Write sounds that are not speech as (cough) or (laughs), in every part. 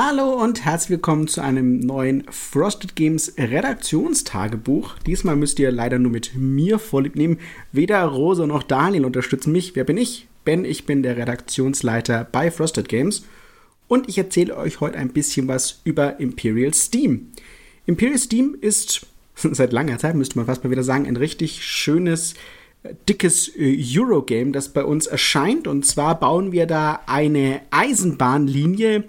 Hallo und herzlich willkommen zu einem neuen Frosted Games Redaktionstagebuch. Diesmal müsst ihr leider nur mit mir vorlieb nehmen. Weder Rose noch Daniel unterstützen mich. Wer bin ich? Ben, ich bin der Redaktionsleiter bei Frosted Games und ich erzähle euch heute ein bisschen was über Imperial Steam. Imperial Steam ist (laughs) seit langer Zeit, müsste man fast mal wieder sagen, ein richtig schönes, dickes äh, Eurogame, das bei uns erscheint. Und zwar bauen wir da eine Eisenbahnlinie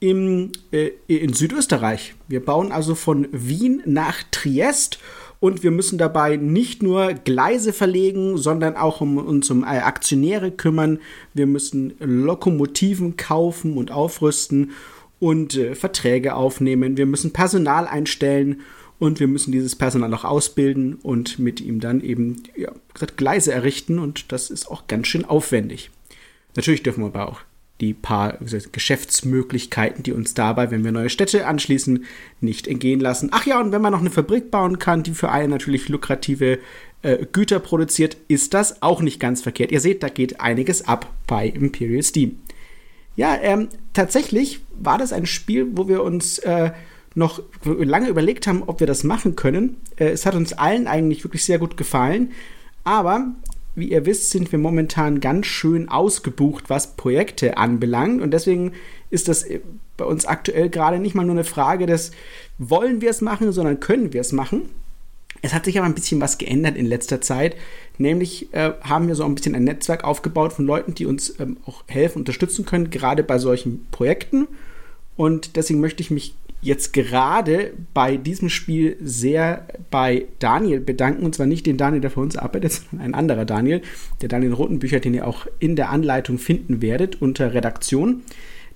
im, äh, in Südösterreich. Wir bauen also von Wien nach Triest und wir müssen dabei nicht nur Gleise verlegen, sondern auch um uns um äh, Aktionäre kümmern. Wir müssen Lokomotiven kaufen und aufrüsten und äh, Verträge aufnehmen. Wir müssen Personal einstellen und wir müssen dieses Personal auch ausbilden und mit ihm dann eben ja, Gleise errichten und das ist auch ganz schön aufwendig. Natürlich dürfen wir aber auch die paar Geschäftsmöglichkeiten, die uns dabei, wenn wir neue Städte anschließen, nicht entgehen lassen. Ach ja, und wenn man noch eine Fabrik bauen kann, die für einen natürlich lukrative äh, Güter produziert, ist das auch nicht ganz verkehrt. Ihr seht, da geht einiges ab bei Imperial Steam. Ja, ähm, tatsächlich war das ein Spiel, wo wir uns äh, noch lange überlegt haben, ob wir das machen können. Äh, es hat uns allen eigentlich wirklich sehr gut gefallen. Aber wie ihr wisst, sind wir momentan ganz schön ausgebucht, was Projekte anbelangt. Und deswegen ist das äh, bei uns aktuell gerade nicht mal nur eine Frage des, wollen wir es machen, sondern können wir es machen. Es hat sich aber ein bisschen was geändert in letzter Zeit. Nämlich äh, haben wir so ein bisschen ein Netzwerk aufgebaut von Leuten, die uns ähm, auch helfen, unterstützen können, gerade bei solchen Projekten. Und deswegen möchte ich mich jetzt gerade bei diesem Spiel sehr bei Daniel bedanken. Und zwar nicht den Daniel, der für uns arbeitet, (laughs) sondern ein anderer Daniel. Der Daniel Rotenbücher, den ihr auch in der Anleitung finden werdet unter Redaktion.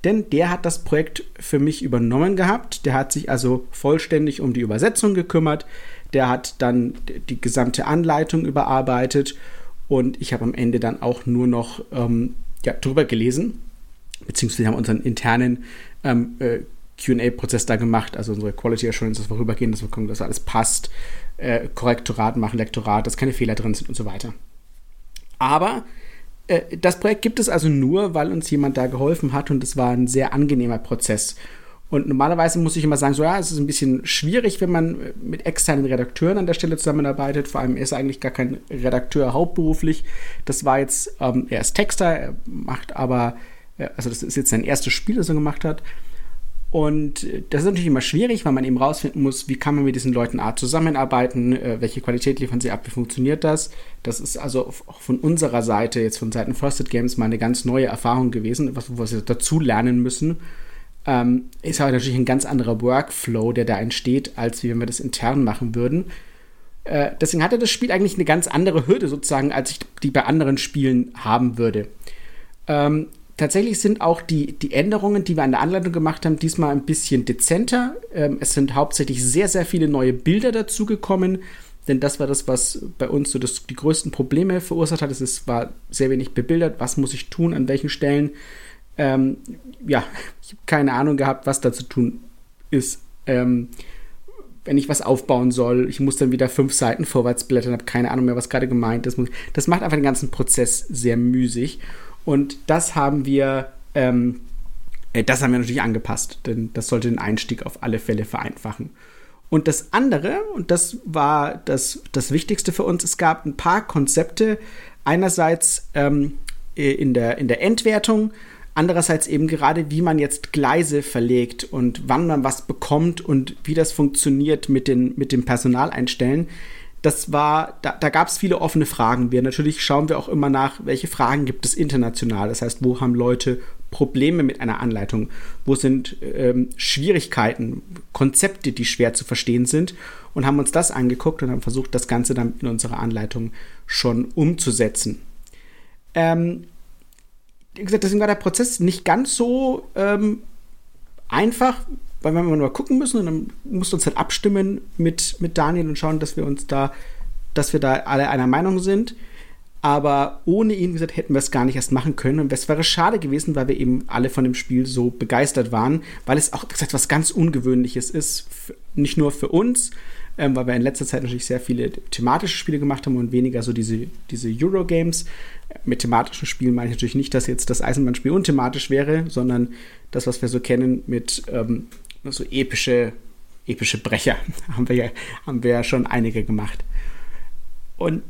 Denn der hat das Projekt für mich übernommen gehabt. Der hat sich also vollständig um die Übersetzung gekümmert. Der hat dann die gesamte Anleitung überarbeitet. Und ich habe am Ende dann auch nur noch ähm, ja, drüber gelesen. Beziehungsweise haben unseren internen ähm, äh, QA-Prozess da gemacht, also unsere Quality Assurance, dass wir rübergehen, dass wir gucken, dass alles passt, äh, Korrektorat machen, Lektorat, dass keine Fehler drin sind und so weiter. Aber äh, das Projekt gibt es also nur, weil uns jemand da geholfen hat und es war ein sehr angenehmer Prozess. Und normalerweise muss ich immer sagen, so ja, es ist ein bisschen schwierig, wenn man mit externen Redakteuren an der Stelle zusammenarbeitet. Vor allem er ist eigentlich gar kein Redakteur hauptberuflich. Das war jetzt, ähm, er ist Texter, er macht aber, äh, also das ist jetzt sein erstes Spiel, das er gemacht hat. Und das ist natürlich immer schwierig, weil man eben rausfinden muss, wie kann man mit diesen Leuten A zusammenarbeiten, äh, welche Qualität liefern sie ab, wie funktioniert das. Das ist also auch von unserer Seite, jetzt von Seiten Frosted Games, mal eine ganz neue Erfahrung gewesen, was, was wir dazu lernen müssen. Ähm, ist aber natürlich ein ganz anderer Workflow, der da entsteht, als wie wenn wir das intern machen würden. Äh, deswegen hatte das Spiel eigentlich eine ganz andere Hürde sozusagen, als ich die bei anderen Spielen haben würde. Ähm, Tatsächlich sind auch die, die Änderungen, die wir an der Anleitung gemacht haben, diesmal ein bisschen dezenter. Ähm, es sind hauptsächlich sehr, sehr viele neue Bilder dazugekommen, denn das war das, was bei uns so das, die größten Probleme verursacht hat. Es war sehr wenig bebildert. Was muss ich tun, an welchen Stellen? Ähm, ja, ich habe keine Ahnung gehabt, was da zu tun ist. Ähm, wenn ich was aufbauen soll, ich muss dann wieder fünf Seiten vorwärts blättern, habe keine Ahnung mehr, was gerade gemeint ist. Das macht einfach den ganzen Prozess sehr müßig. Und das haben wir, ähm, äh, das haben wir natürlich angepasst, denn das sollte den Einstieg auf alle Fälle vereinfachen. Und das andere, und das war das, das Wichtigste für uns, es gab ein paar Konzepte. Einerseits ähm, äh, in, der, in der Endwertung, andererseits eben gerade, wie man jetzt Gleise verlegt und wann man was bekommt und wie das funktioniert mit, den, mit dem Personal einstellen das war, da, da gab es viele offene Fragen. Wir natürlich schauen wir auch immer nach, welche Fragen gibt es international. Das heißt, wo haben Leute Probleme mit einer Anleitung? Wo sind ähm, Schwierigkeiten, Konzepte, die schwer zu verstehen sind? Und haben uns das angeguckt und haben versucht, das Ganze dann in unserer Anleitung schon umzusetzen. Ähm, wie gesagt, deswegen war der Prozess nicht ganz so ähm, einfach, weil wir mal gucken müssen und dann mussten wir uns halt abstimmen mit, mit Daniel und schauen, dass wir uns da, dass wir da alle einer Meinung sind. Aber ohne ihn, wie gesagt, hätten wir es gar nicht erst machen können. Und es wäre schade gewesen, weil wir eben alle von dem Spiel so begeistert waren, weil es auch, wie gesagt, was ganz Ungewöhnliches ist. Nicht nur für uns, ähm, weil wir in letzter Zeit natürlich sehr viele thematische Spiele gemacht haben und weniger so diese, diese Eurogames. Mit thematischen Spielen meine ich natürlich nicht, dass jetzt das Eisenbahnspiel unthematisch wäre, sondern das, was wir so kennen mit ähm, so epische, epische Brecher, (laughs) haben wir, ja, haben wir ja schon einige gemacht. Und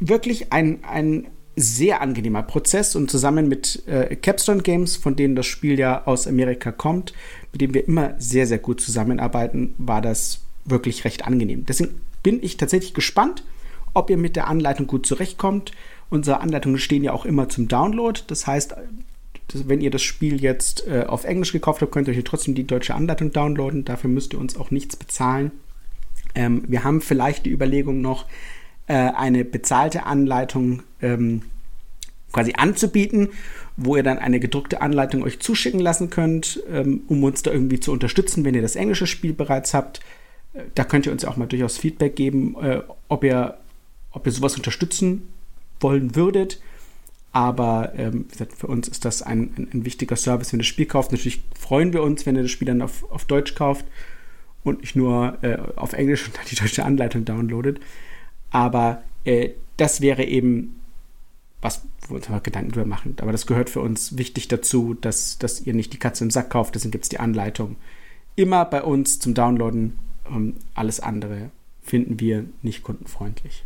wirklich ein, ein sehr angenehmer Prozess und zusammen mit äh, Capstone Games, von denen das Spiel ja aus Amerika kommt, mit dem wir immer sehr, sehr gut zusammenarbeiten, war das wirklich recht angenehm. Deswegen bin ich tatsächlich gespannt, ob ihr mit der Anleitung gut zurechtkommt. Unsere Anleitungen stehen ja auch immer zum Download. Das heißt, wenn ihr das Spiel jetzt äh, auf Englisch gekauft habt, könnt ihr euch trotzdem die deutsche Anleitung downloaden. Dafür müsst ihr uns auch nichts bezahlen. Ähm, wir haben vielleicht die Überlegung noch, äh, eine bezahlte Anleitung ähm, quasi anzubieten, wo ihr dann eine gedruckte Anleitung euch zuschicken lassen könnt, ähm, um uns da irgendwie zu unterstützen, wenn ihr das englische Spiel bereits habt. Äh, da könnt ihr uns auch mal durchaus Feedback geben, äh, ob, ihr, ob ihr sowas unterstützen wollen würdet. Aber ähm, wie gesagt, für uns ist das ein, ein, ein, wichtiger Service, wenn ihr das Spiel kauft. Natürlich freuen wir uns, wenn ihr das Spiel dann auf, auf Deutsch kauft und nicht nur äh, auf Englisch und dann die deutsche Anleitung downloadet. Aber äh, das wäre eben was, wo wir uns mal Gedanken drüber machen. Aber das gehört für uns wichtig dazu, dass, dass ihr nicht die Katze im Sack kauft. Deswegen gibt es die Anleitung immer bei uns zum Downloaden. Um, alles andere finden wir nicht kundenfreundlich.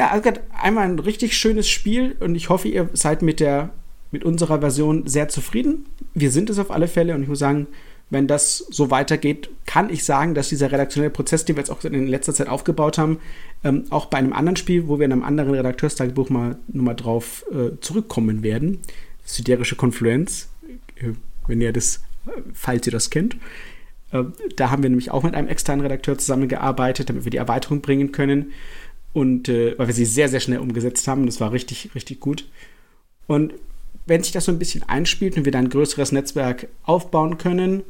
Ja, also einmal ein richtig schönes Spiel und ich hoffe, ihr seid mit der mit unserer Version sehr zufrieden. Wir sind es auf alle Fälle und ich muss sagen, wenn das so weitergeht, kann ich sagen, dass dieser redaktionelle Prozess, den wir jetzt auch in letzter Zeit aufgebaut haben, ähm, auch bei einem anderen Spiel, wo wir in einem anderen Redakteurstagebuch mal nochmal drauf äh, zurückkommen werden, Siderische Konfluenz, äh, wenn ihr das, falls ihr das kennt. Äh, da haben wir nämlich auch mit einem externen Redakteur zusammengearbeitet, damit wir die Erweiterung bringen können. Und äh, weil wir sie sehr, sehr schnell umgesetzt haben. Das war richtig, richtig gut. Und wenn sich das so ein bisschen einspielt und wir dann ein größeres Netzwerk aufbauen können,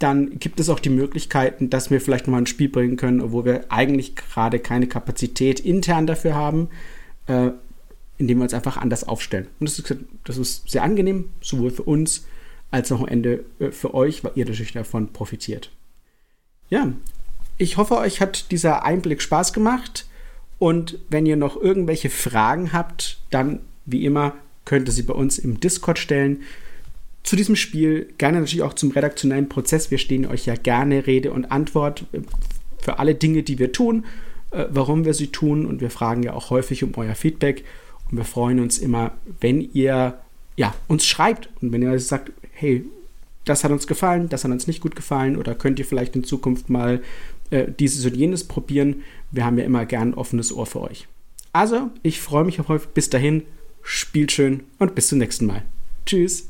dann gibt es auch die Möglichkeiten, dass wir vielleicht nochmal ein Spiel bringen können, obwohl wir eigentlich gerade keine Kapazität intern dafür haben, äh, indem wir uns einfach anders aufstellen. Und das ist, das ist sehr angenehm, sowohl für uns als auch am Ende äh, für euch, weil ihr natürlich davon profitiert. Ja, ich hoffe, euch hat dieser Einblick Spaß gemacht. Und wenn ihr noch irgendwelche Fragen habt, dann wie immer könnt ihr sie bei uns im Discord stellen zu diesem Spiel, gerne natürlich auch zum redaktionellen Prozess. Wir stehen euch ja gerne Rede und Antwort für alle Dinge, die wir tun, äh, warum wir sie tun. Und wir fragen ja auch häufig um euer Feedback. Und wir freuen uns immer, wenn ihr ja, uns schreibt und wenn ihr sagt, hey, das hat uns gefallen, das hat uns nicht gut gefallen oder könnt ihr vielleicht in Zukunft mal äh, dieses und jenes probieren. Wir haben ja immer gern ein offenes Ohr für euch. Also, ich freue mich auf euch. Bis dahin, spielt schön und bis zum nächsten Mal. Tschüss.